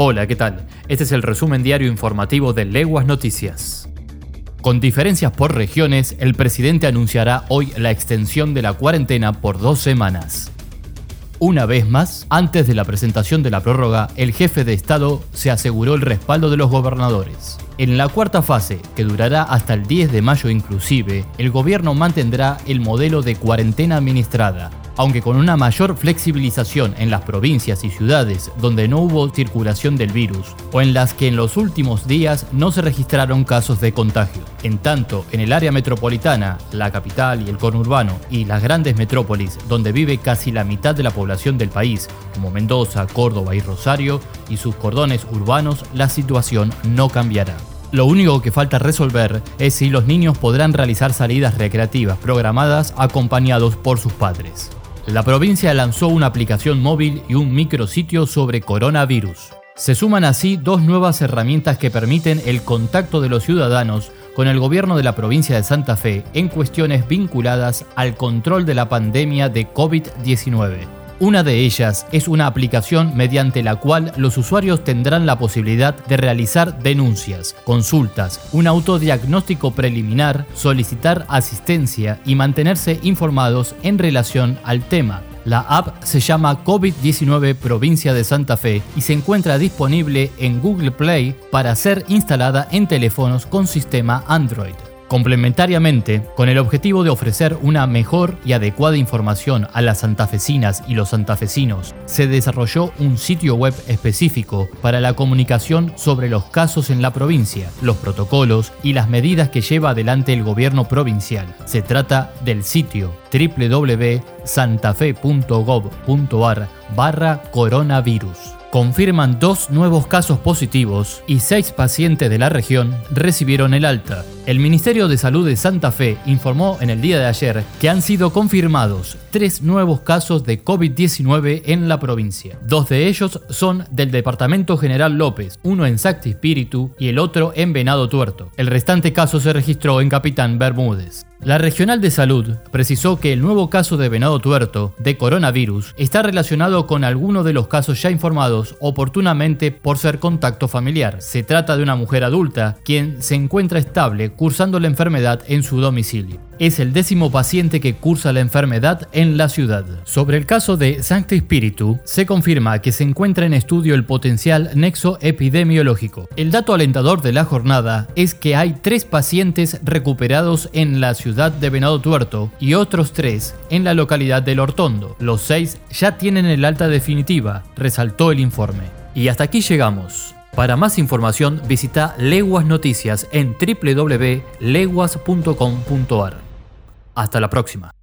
Hola, ¿qué tal? Este es el resumen diario informativo de Leguas Noticias. Con diferencias por regiones, el presidente anunciará hoy la extensión de la cuarentena por dos semanas. Una vez más, antes de la presentación de la prórroga, el jefe de Estado se aseguró el respaldo de los gobernadores. En la cuarta fase, que durará hasta el 10 de mayo inclusive, el gobierno mantendrá el modelo de cuarentena administrada, aunque con una mayor flexibilización en las provincias y ciudades donde no hubo circulación del virus o en las que en los últimos días no se registraron casos de contagio. En tanto, en el área metropolitana, la capital y el conurbano y las grandes metrópolis donde vive casi la mitad de la población del país, como Mendoza, Córdoba y Rosario, y sus cordones urbanos, la situación no cambiará. Lo único que falta resolver es si los niños podrán realizar salidas recreativas programadas acompañados por sus padres. La provincia lanzó una aplicación móvil y un micrositio sobre coronavirus. Se suman así dos nuevas herramientas que permiten el contacto de los ciudadanos con el gobierno de la provincia de Santa Fe en cuestiones vinculadas al control de la pandemia de COVID-19. Una de ellas es una aplicación mediante la cual los usuarios tendrán la posibilidad de realizar denuncias, consultas, un autodiagnóstico preliminar, solicitar asistencia y mantenerse informados en relación al tema. La app se llama COVID-19 Provincia de Santa Fe y se encuentra disponible en Google Play para ser instalada en teléfonos con sistema Android. Complementariamente, con el objetivo de ofrecer una mejor y adecuada información a las santafesinas y los santafesinos, se desarrolló un sitio web específico para la comunicación sobre los casos en la provincia, los protocolos y las medidas que lleva adelante el gobierno provincial. Se trata del sitio www.santafe.gov.ar barra coronavirus confirman dos nuevos casos positivos y seis pacientes de la región recibieron el alta. El Ministerio de Salud de Santa Fe informó en el día de ayer que han sido confirmados tres nuevos casos de COVID-19 en la provincia. Dos de ellos son del Departamento General López, uno en Sacti Espíritu y el otro en Venado Tuerto. El restante caso se registró en Capitán Bermúdez. La Regional de Salud precisó que el nuevo caso de venado tuerto de coronavirus está relacionado con alguno de los casos ya informados oportunamente por ser contacto familiar. Se trata de una mujer adulta quien se encuentra estable cursando la enfermedad en su domicilio es el décimo paciente que cursa la enfermedad en la ciudad. Sobre el caso de Sancti Spiritu, se confirma que se encuentra en estudio el potencial nexo epidemiológico. El dato alentador de la jornada es que hay tres pacientes recuperados en la ciudad de Venado Tuerto y otros tres en la localidad del Hortondo. Los seis ya tienen el alta definitiva, resaltó el informe. Y hasta aquí llegamos. Para más información visita Leguas Noticias en www.leguas.com.ar. Hasta la próxima.